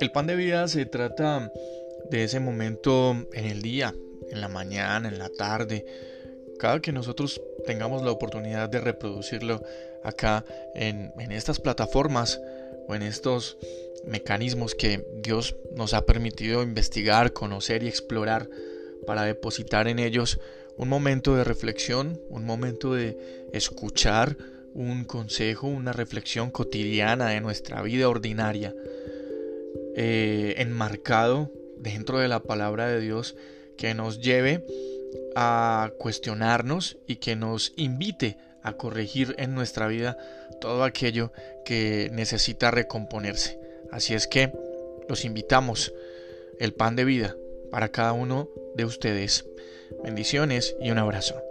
El pan de vida se trata de ese momento en el día, en la mañana, en la tarde, cada que nosotros tengamos la oportunidad de reproducirlo acá en, estas plataformas o en estos mecanismos que Dios nos ha permitido investigar, conocer y explorar para depositar en ellos un momento de reflexión, un momento de escuchar un consejo, una reflexión cotidiana de nuestra vida ordinaria, eh, enmarcado dentro de la palabra de Dios que nos lleve a cuestionarnos y que nos invite a corregir en nuestra vida todo aquello que necesita recomponerse. Así es que los invitamos el pan de vida para cada uno de ustedes. Bendiciones y un abrazo.